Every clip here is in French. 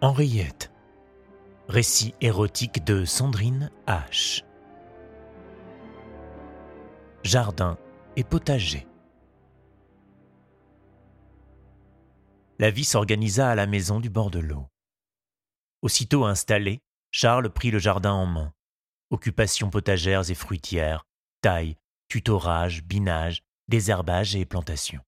Henriette. Récit érotique de Sandrine H. Jardin et potager. La vie s'organisa à la maison du bord de l'eau. Aussitôt installé, Charles prit le jardin en main. Occupations potagères et fruitières, taille, tutorage, binage, désherbage et plantation.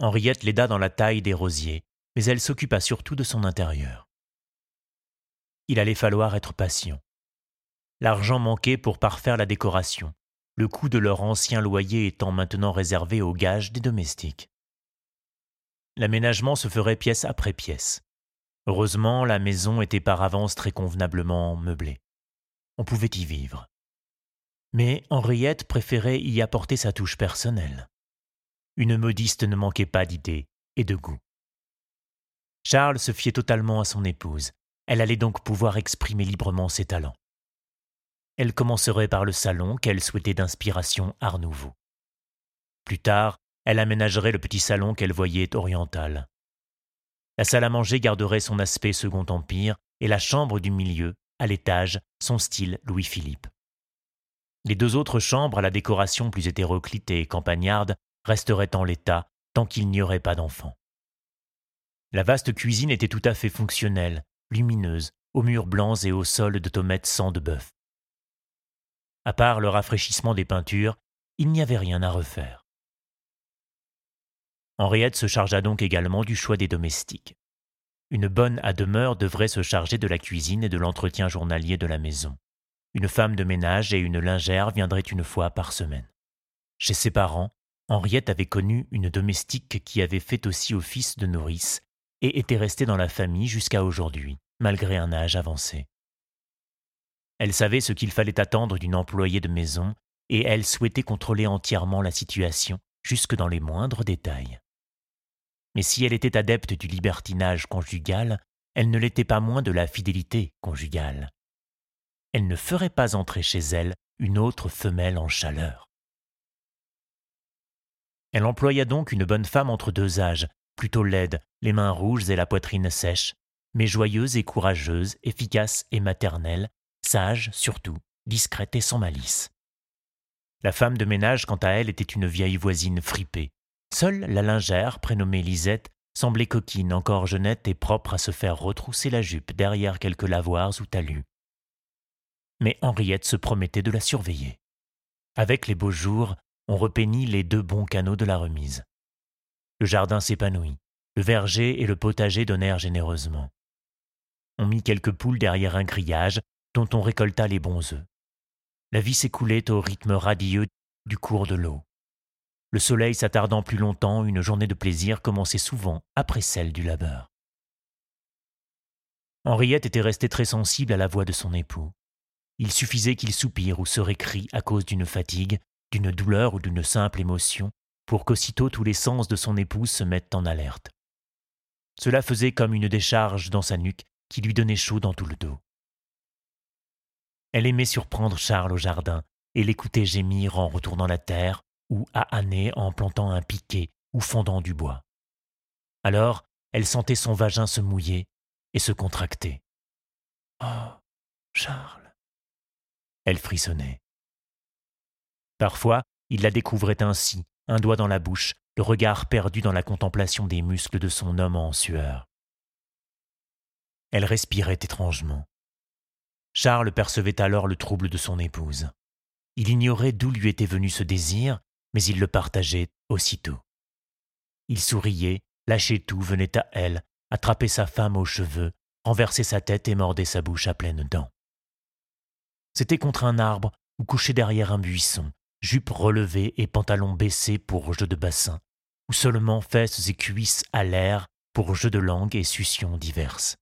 Henriette l'aida dans la taille des rosiers, mais elle s'occupa surtout de son intérieur. Il allait falloir être patient. L'argent manquait pour parfaire la décoration, le coût de leur ancien loyer étant maintenant réservé aux gages des domestiques. L'aménagement se ferait pièce après pièce. Heureusement, la maison était par avance très convenablement meublée. On pouvait y vivre. Mais Henriette préférait y apporter sa touche personnelle. Une modiste ne manquait pas d'idées et de goût. Charles se fiait totalement à son épouse. Elle allait donc pouvoir exprimer librement ses talents. Elle commencerait par le salon qu'elle souhaitait d'inspiration Art Nouveau. Plus tard, elle aménagerait le petit salon qu'elle voyait oriental. La salle à manger garderait son aspect Second Empire et la chambre du milieu, à l'étage, son style Louis-Philippe. Les deux autres chambres à la décoration plus hétéroclite et campagnarde resteraient en l'état tant qu'il n'y aurait pas d'enfants. La vaste cuisine était tout à fait fonctionnelle, lumineuse, aux murs blancs et au sol de tomates sang de bœuf. À part le rafraîchissement des peintures, il n'y avait rien à refaire. Henriette se chargea donc également du choix des domestiques. Une bonne à demeure devrait se charger de la cuisine et de l'entretien journalier de la maison. Une femme de ménage et une lingère viendraient une fois par semaine. Chez ses parents, Henriette avait connu une domestique qui avait fait aussi office de nourrice et était restée dans la famille jusqu'à aujourd'hui, malgré un âge avancé. Elle savait ce qu'il fallait attendre d'une employée de maison, et elle souhaitait contrôler entièrement la situation, jusque dans les moindres détails. Mais si elle était adepte du libertinage conjugal, elle ne l'était pas moins de la fidélité conjugale. Elle ne ferait pas entrer chez elle une autre femelle en chaleur. Elle employa donc une bonne femme entre deux âges, plutôt laide, les mains rouges et la poitrine sèche, mais joyeuse et courageuse, efficace et maternelle, sage surtout, discrète et sans malice. La femme de ménage, quant à elle, était une vieille voisine fripée. Seule la lingère, prénommée Lisette, semblait coquine, encore jeunette et propre à se faire retrousser la jupe derrière quelques lavoirs ou talus. Mais Henriette se promettait de la surveiller. Avec les beaux jours, on repeignit les deux bons canaux de la remise. Le jardin s'épanouit. Le verger et le potager donnèrent généreusement. On mit quelques poules derrière un grillage dont on récolta les bons œufs. La vie s'écoulait au rythme radieux du cours de l'eau. Le soleil s'attardant plus longtemps, une journée de plaisir commençait souvent après celle du labeur. Henriette était restée très sensible à la voix de son époux. Il suffisait qu'il soupire ou se récrie à cause d'une fatigue, d'une douleur ou d'une simple émotion pour qu'aussitôt tous les sens de son épouse se mettent en alerte. Cela faisait comme une décharge dans sa nuque qui lui donnait chaud dans tout le dos. Elle aimait surprendre Charles au jardin et l'écouter gémir en retournant la terre ou à âner en plantant un piquet ou fondant du bois. Alors, elle sentait son vagin se mouiller et se contracter. Oh, Charles. Elle frissonnait. Parfois, il la découvrait ainsi, un doigt dans la bouche, le regard perdu dans la contemplation des muscles de son homme en sueur. Elle respirait étrangement. Charles percevait alors le trouble de son épouse. Il ignorait d'où lui était venu ce désir, mais il le partageait aussitôt. Il souriait, lâchait tout, venait à elle, attrapait sa femme aux cheveux, renversait sa tête et mordait sa bouche à pleines dents. C'était contre un arbre ou couché derrière un buisson, jupe relevée et pantalon baissé pour jeu de bassin, ou seulement fesses et cuisses à l'air pour jeu de langue et suctions diverses.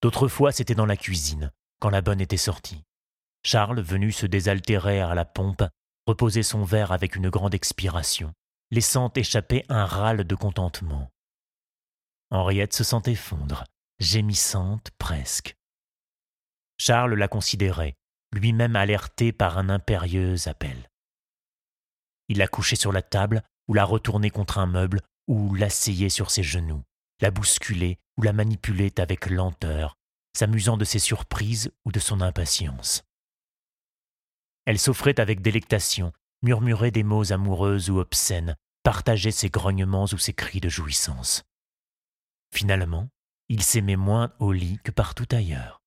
D'autres fois, c'était dans la cuisine, quand la bonne était sortie. Charles, venu se désaltérer à la pompe, reposait son verre avec une grande expiration, laissant échapper un râle de contentement. Henriette se sentait fondre, gémissante presque. Charles la considérait, lui-même alerté par un impérieux appel. Il la couchait sur la table, ou la retournait contre un meuble, ou l'asseyait sur ses genoux, la bousculait ou la manipulait avec lenteur, s'amusant de ses surprises ou de son impatience. Elle s'offrait avec délectation, murmurait des mots amoureux ou obscènes, partageait ses grognements ou ses cris de jouissance. Finalement, il s'aimait moins au lit que partout ailleurs.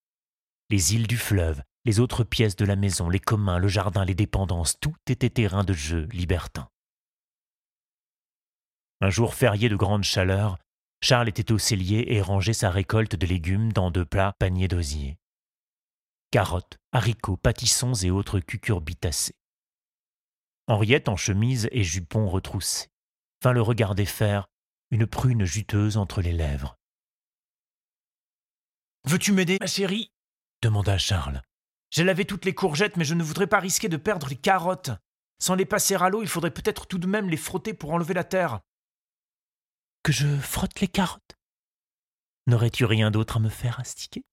Les îles du fleuve, les autres pièces de la maison, les communs, le jardin, les dépendances, tout était terrain de jeu libertin. Un jour férié de grande chaleur, Charles était au cellier et rangeait sa récolte de légumes dans de plats paniers d'osier. Carottes, haricots, pâtissons et autres cucurbitacées. Henriette en chemise et jupon retroussés, vint le regarder faire, une prune juteuse entre les lèvres. Veux-tu m'aider, ma chérie? demanda Charles. J'ai lavé toutes les courgettes, mais je ne voudrais pas risquer de perdre les carottes. Sans les passer à l'eau, il faudrait peut-être tout de même les frotter pour enlever la terre. Que je frotte les carottes? N'aurais-tu rien d'autre à me faire astiquer?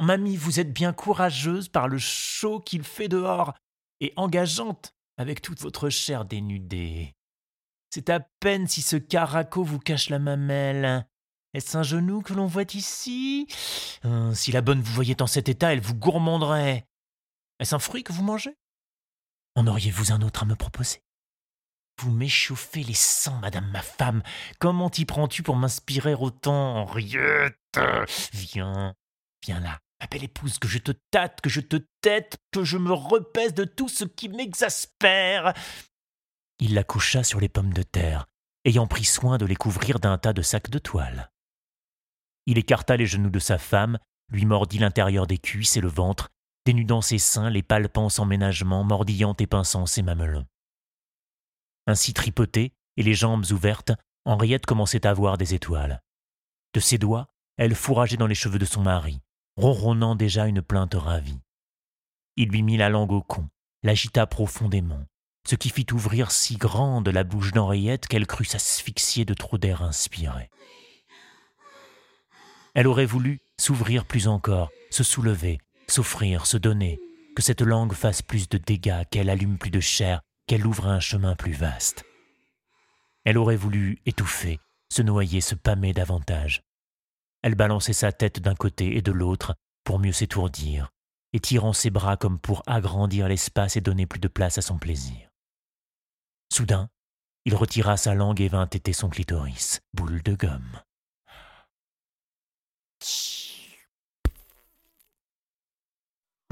Mamie, vous êtes bien courageuse par le chaud qu'il fait dehors, et engageante avec toute votre chair dénudée. C'est à peine si ce caraco vous cache la mamelle. Est-ce un genou que l'on voit ici? Hein, Si la bonne vous voyait en cet état, elle vous gourmanderait. Est-ce un fruit que vous mangez? En auriez-vous un autre à me proposer? Vous m'échauffez les sangs, madame ma femme. Comment t'y prends-tu pour m'inspirer autant, Henriette? Viens, viens là, ma belle épouse, que je te tâte, que je te tête, que je me repèse de tout ce qui m'exaspère. Il la coucha sur les pommes de terre, ayant pris soin de les couvrir d'un tas de sacs de toile. Il écarta les genoux de sa femme, lui mordit l'intérieur des cuisses et le ventre, dénudant ses seins, les palpant sans ménagement, mordillant et pinçant ses mamelons. Ainsi tripotée et les jambes ouvertes, Henriette commençait à voir des étoiles. De ses doigts, elle fourrageait dans les cheveux de son mari, ronronnant déjà une plainte ravie. Il lui mit la langue au con, l'agita profondément, ce qui fit ouvrir si grande la bouche d'Henriette qu'elle crut s'asphyxier de trop d'air inspiré. Elle aurait voulu s'ouvrir plus encore, se soulever, s'offrir, se donner, que cette langue fasse plus de dégâts, qu'elle allume plus de chair, qu'elle ouvre un chemin plus vaste. Elle aurait voulu étouffer, se noyer, se pâmer davantage. Elle balançait sa tête d'un côté et de l'autre pour mieux s'étourdir, étirant ses bras comme pour agrandir l'espace et donner plus de place à son plaisir. Soudain, il retira sa langue et vint téter son clitoris, boule de gomme.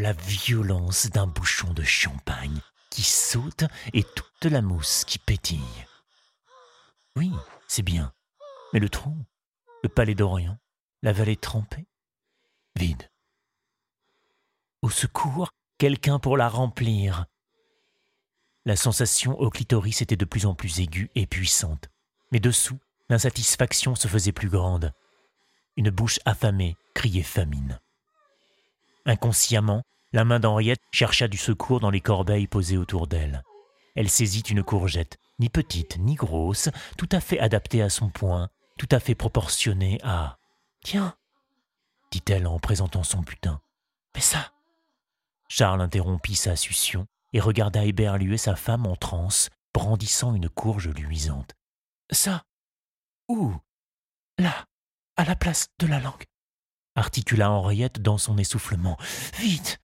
La violence d'un bouchon de champagne qui saute et toute la mousse qui pétille. Oui, c'est bien. Mais le tronc, le palais d'Orient, la vallée trempée, vide. Au secours, quelqu'un pour la remplir. La sensation au clitoris était de plus en plus aiguë et puissante, mais dessous, l'insatisfaction se faisait plus grande. Une bouche affamée criait famine. Inconsciemment, la main d'Henriette chercha du secours dans les corbeilles posées autour d'elle. Elle saisit une courgette, ni petite ni grosse, tout à fait adaptée à son point, tout à fait proportionnée à. Tiens, dit-elle en présentant son putain. Mais ça Charles interrompit sa succion et regarda éberluer sa femme en transe, brandissant une courge luisante. Ça Où Là à la place de la langue, articula Henriette dans son essoufflement. Vite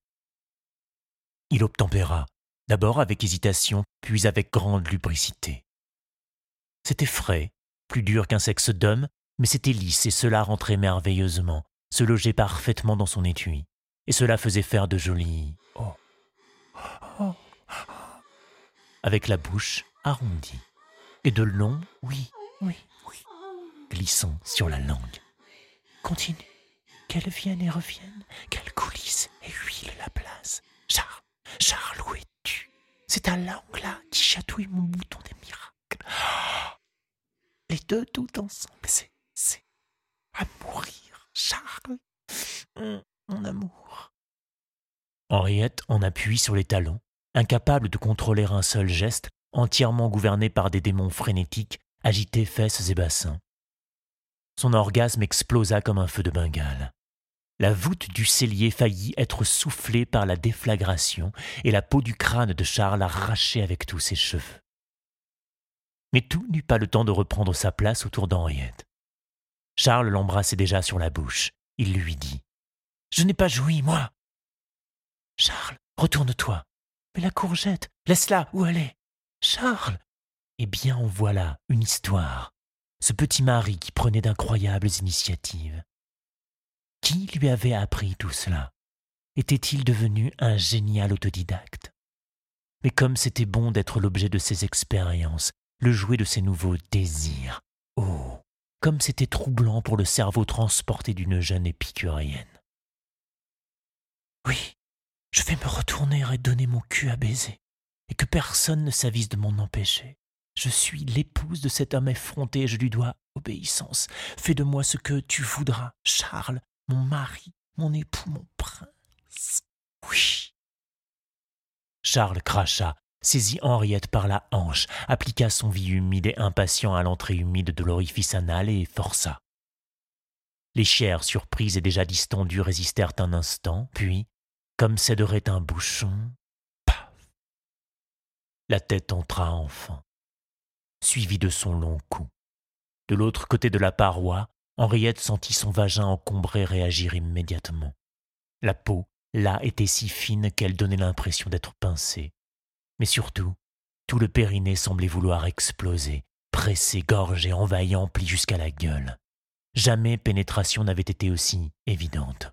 Il obtempéra, d'abord avec hésitation, puis avec grande lubricité. C'était frais, plus dur qu'un sexe d'homme, mais c'était lisse et cela rentrait merveilleusement, se logeait parfaitement dans son étui, et cela faisait faire de jolis oh, oh, avec la bouche arrondie, et de longs oui, oui, glissant sur la langue. Continue. Qu'elle vienne et revienne, qu'elle coulisse et huile la place. Charles, Charles, où es-tu? C'est ta langue là qui chatouille mon bouton des miracles. Les deux tout ensemble, c'est, c'est à mourir, Charles. Mon amour. Henriette en appuie sur les talons, incapable de contrôler un seul geste, entièrement gouvernée par des démons frénétiques, agitait fesses et bassins. Son orgasme explosa comme un feu de Bengale. La voûte du cellier faillit être soufflée par la déflagration et la peau du crâne de Charles arrachée avec tous ses cheveux. Mais tout n'eut pas le temps de reprendre sa place autour d'Henriette. Charles l'embrassait déjà sur la bouche. Il lui dit Je n'ai pas joui, moi. Charles, retourne-toi. Mais la courgette, laisse-la, où elle est Charles Eh bien, en voilà une histoire. Ce petit mari qui prenait d'incroyables initiatives. Qui lui avait appris tout cela? Était-il devenu un génial autodidacte? Mais comme c'était bon d'être l'objet de ses expériences, le jouet de ses nouveaux désirs. Oh Comme c'était troublant pour le cerveau transporté d'une jeune épicurienne. Oui, je vais me retourner et donner mon cul à baiser, et que personne ne s'avise de m'en empêcher. Je suis l'épouse de cet homme effronté et je lui dois obéissance. Fais de moi ce que tu voudras, Charles, mon mari, mon époux, mon prince. Oui. Charles cracha, saisit Henriette par la hanche, appliqua son vie humide et impatient à l'entrée humide de l'orifice anal et força. Les chairs surprises et déjà distendues résistèrent un instant, puis, comme céderait un bouchon, paf La tête entra enfin, suivie de son long cou. De l'autre côté de la paroi, Henriette sentit son vagin encombré réagir immédiatement. La peau, là, était si fine qu'elle donnait l'impression d'être pincée. Mais surtout, tout le périnée semblait vouloir exploser, pressé, gorgé, envahi, empli jusqu'à la gueule. Jamais pénétration n'avait été aussi évidente.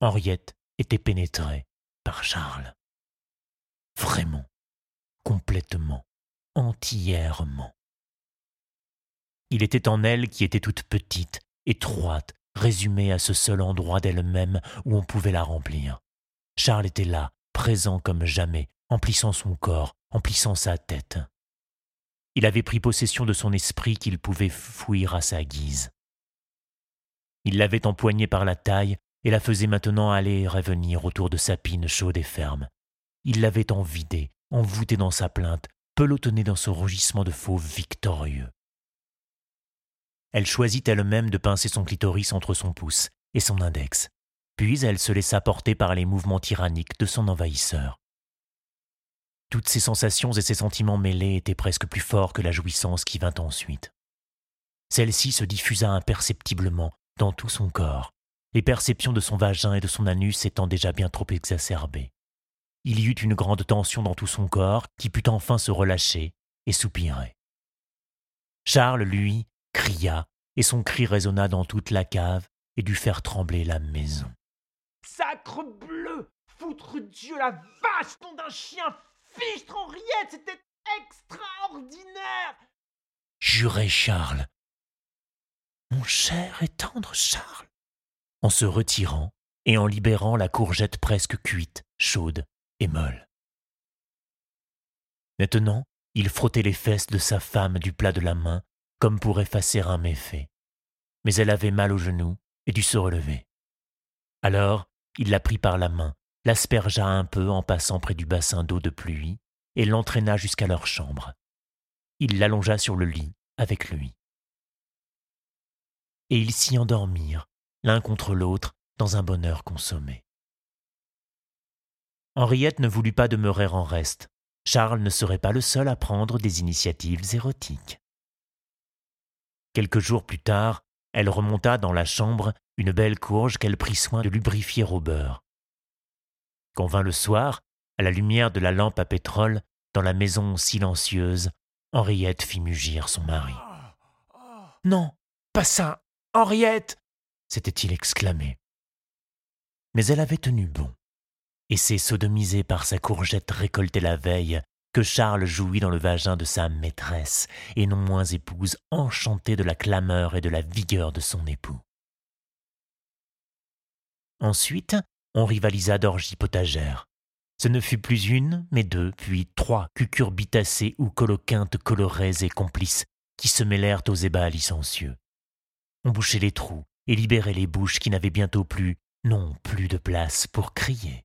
Henriette était pénétrée par Charles. Vraiment, complètement, entièrement. Il était en elle qui était toute petite, étroite, résumée à ce seul endroit d'elle-même où on pouvait la remplir. Charles était là, présent comme jamais, emplissant son corps, emplissant sa tête. Il avait pris possession de son esprit qu'il pouvait fouir à sa guise. Il l'avait empoignée par la taille et la faisait maintenant aller et revenir autour de sa pine chaude et ferme. Il l'avait envidée, envoûtée dans sa plainte, pelotonnée dans ce rugissement de fauve victorieux. Elle choisit elle-même de pincer son clitoris entre son pouce et son index, puis elle se laissa porter par les mouvements tyranniques de son envahisseur. Toutes ses sensations et ses sentiments mêlés étaient presque plus forts que la jouissance qui vint ensuite. Celle-ci se diffusa imperceptiblement dans tout son corps, les perceptions de son vagin et de son anus étant déjà bien trop exacerbées. Il y eut une grande tension dans tout son corps qui put enfin se relâcher et soupirer. Charles, lui, cria, et son cri résonna dans toute la cave et dut faire trembler la maison. Sacre bleu Foutre Dieu la vache, nom d'un chien fichtre Henriette, c'était extraordinaire Jurait Charles. Mon cher et tendre Charles en se retirant et en libérant la courgette presque cuite, chaude et molle. Maintenant, il frottait les fesses de sa femme du plat de la main, comme pour effacer un méfait. Mais elle avait mal au genou et dut se relever. Alors, il la prit par la main, l'aspergea un peu en passant près du bassin d'eau de pluie, et l'entraîna jusqu'à leur chambre. Il l'allongea sur le lit avec lui. Et ils s'y endormirent, l'un contre l'autre, dans un bonheur consommé. Henriette ne voulut pas demeurer en reste. Charles ne serait pas le seul à prendre des initiatives érotiques. Quelques jours plus tard, elle remonta dans la chambre une belle courge qu'elle prit soin de lubrifier au beurre. Quand vint le soir, à la lumière de la lampe à pétrole, dans la maison silencieuse, Henriette fit mugir son mari. Non, pas ça, Henriette s'était-il exclamé. Mais elle avait tenu bon, et c'est sodomisé par sa courgette récoltée la veille que Charles jouit dans le vagin de sa maîtresse, et non moins épouse enchantée de la clameur et de la vigueur de son époux. Ensuite, on rivalisa d'orgies potagères. Ce ne fut plus une, mais deux, puis trois cucurbitacées ou coloquintes colorées et complices qui se mêlèrent aux ébats licencieux. On bouchait les trous, et libérait les bouches qui n'avaient bientôt plus, non plus de place pour crier.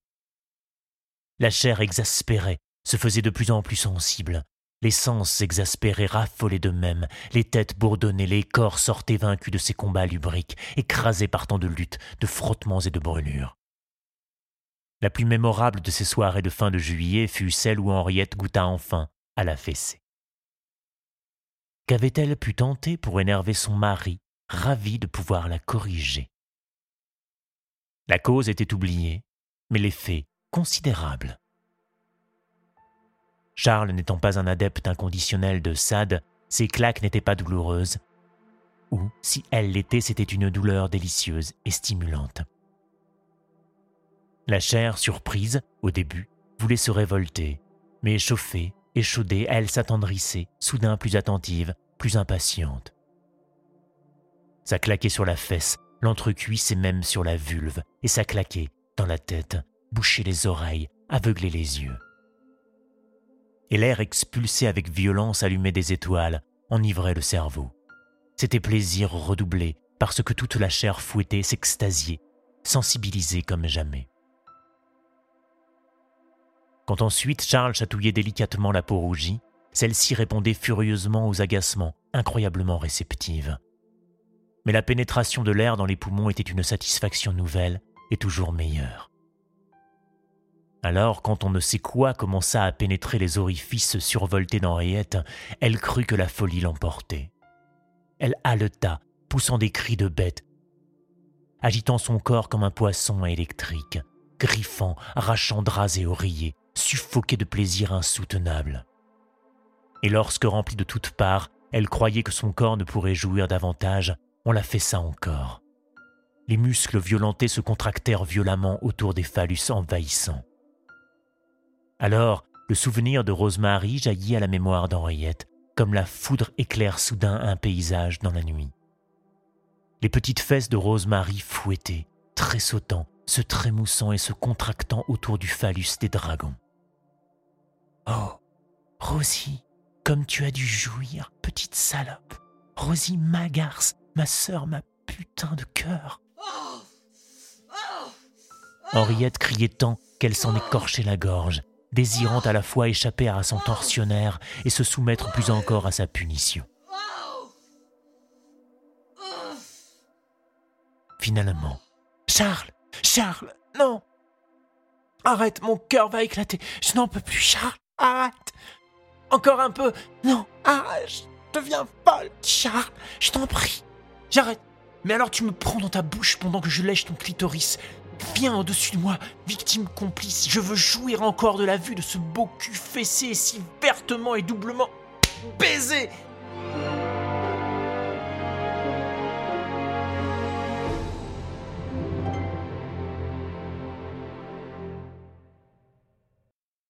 La chair exaspérée se faisait de plus en plus sensible, les sens exaspérés raffolaient d'eux-mêmes, les têtes bourdonnaient, les corps sortaient vaincus de ces combats lubriques, écrasés par tant de luttes, de frottements et de brûlures. La plus mémorable de ces soirées de fin de juillet fut celle où Henriette goûta enfin à la fessée. Qu'avait-elle pu tenter pour énerver son mari, ravi de pouvoir la corriger? La cause était oubliée, mais l'effet considérable. Charles n'étant pas un adepte inconditionnel de Sade, ses claques n'étaient pas douloureuses, ou, si elle l'était, c'était une douleur délicieuse et stimulante. La chair, surprise, au début, voulait se révolter, mais chauffée, échaudée, elle s'attendrissait, soudain plus attentive, plus impatiente. Ça claquait sur la fesse, l'entrecuisse et même sur la vulve, et ça claquait dans la tête, bouchait les oreilles, aveuglait les yeux. Et l'air expulsé avec violence allumait des étoiles, enivrait le cerveau. C'était plaisir redoublé, parce que toute la chair fouettée s'extasiait, sensibilisée comme jamais. Quand ensuite Charles chatouillait délicatement la peau rougie, celle-ci répondait furieusement aux agacements, incroyablement réceptive. Mais la pénétration de l'air dans les poumons était une satisfaction nouvelle et toujours meilleure. Alors, quand on ne sait quoi commença à pénétrer les orifices survoltés d'Henriette, elle crut que la folie l'emportait. Elle haleta, poussant des cris de bête, agitant son corps comme un poisson électrique, griffant, arrachant draps et oreillers, suffoquée de plaisir insoutenable. Et lorsque, remplie de toutes parts, elle croyait que son corps ne pourrait jouir davantage, on la ça encore. Les muscles violentés se contractèrent violemment autour des phallus envahissants. Alors, le souvenir de Rosemary jaillit à la mémoire d'Henriette, comme la foudre éclaire soudain un paysage dans la nuit. Les petites fesses de Rosemary fouettaient, tressautant, se trémoussant et se contractant autour du phallus des dragons. Oh, Rosie, comme tu as dû jouir, petite salope. Rosie Magarce, ma sœur, ma putain de cœur. Henriette criait tant qu'elle s'en écorchait la gorge, désirant à la fois échapper à son tortionnaire et se soumettre plus encore à sa punition. Finalement, Charles, Charles, non. Arrête, mon cœur va éclater, je n'en peux plus, Charles. Arrête. Encore un peu. Non, arrête Je deviens folle Charles, je t'en prie. J'arrête. Mais alors tu me prends dans ta bouche pendant que je lèche ton clitoris. Viens au-dessus de moi, victime complice. Je veux jouir encore de la vue de ce beau cul fessé si vertement et doublement baisé